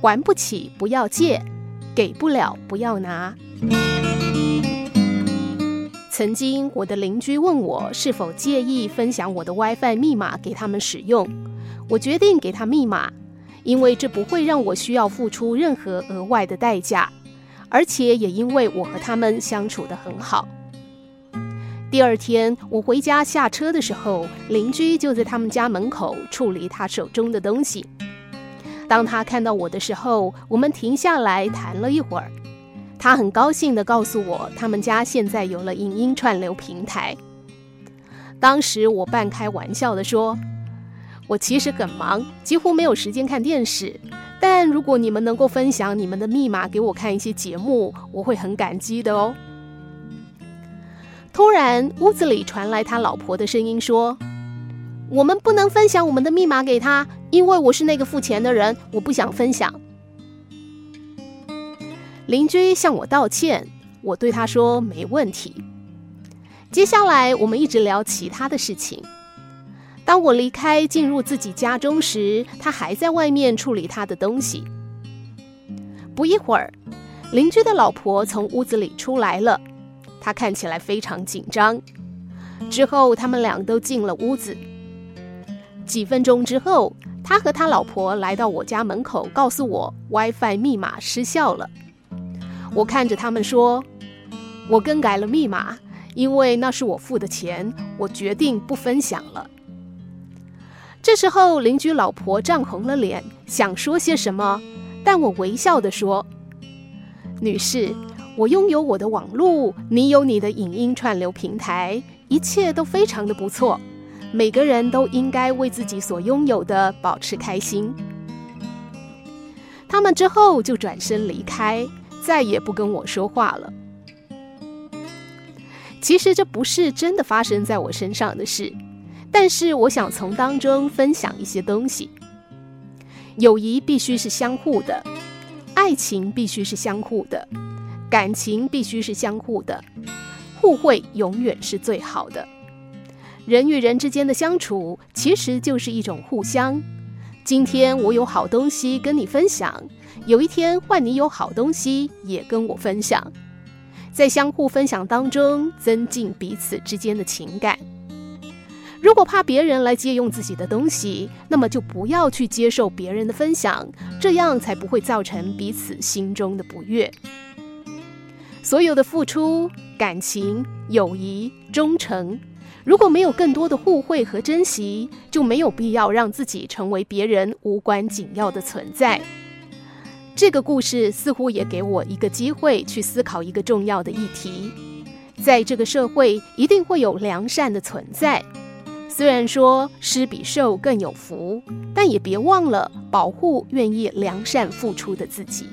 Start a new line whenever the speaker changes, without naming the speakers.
还不起不要借，给不了不要拿。曾经我的邻居问我是否介意分享我的 WiFi 密码给他们使用，我决定给他密码，因为这不会让我需要付出任何额外的代价，而且也因为我和他们相处得很好。第二天我回家下车的时候，邻居就在他们家门口处理他手中的东西。当他看到我的时候，我们停下来谈了一会儿。他很高兴地告诉我，他们家现在有了影音串流平台。当时我半开玩笑地说：“我其实很忙，几乎没有时间看电视。但如果你们能够分享你们的密码给我看一些节目，我会很感激的哦。”突然，屋子里传来他老婆的声音说：“我们不能分享我们的密码给他，因为我是那个付钱的人，我不想分享。”邻居向我道歉，我对他说没问题。接下来我们一直聊其他的事情。当我离开进入自己家中时，他还在外面处理他的东西。不一会儿，邻居的老婆从屋子里出来了，她看起来非常紧张。之后他们俩都进了屋子。几分钟之后，他和他老婆来到我家门口，告诉我 WiFi 密码失效了。我看着他们说：“我更改了密码，因为那是我付的钱，我决定不分享了。”这时候，邻居老婆涨红了脸，想说些什么，但我微笑地说：“女士，我拥有我的网络，你有你的影音串流平台，一切都非常的不错。每个人都应该为自己所拥有的保持开心。”他们之后就转身离开。再也不跟我说话了。其实这不是真的发生在我身上的事，但是我想从当中分享一些东西。友谊必须是相互的，爱情必须是相互的，感情必须是相互的，互惠永远是最好的。人与人之间的相处其实就是一种互相。今天我有好东西跟你分享。有一天，换你有好东西也跟我分享，在相互分享当中增进彼此之间的情感。如果怕别人来借用自己的东西，那么就不要去接受别人的分享，这样才不会造成彼此心中的不悦。所有的付出、感情、友谊、忠诚，如果没有更多的互惠和珍惜，就没有必要让自己成为别人无关紧要的存在。这个故事似乎也给我一个机会去思考一个重要的议题：在这个社会，一定会有良善的存在。虽然说施比受更有福，但也别忘了保护愿意良善付出的自己。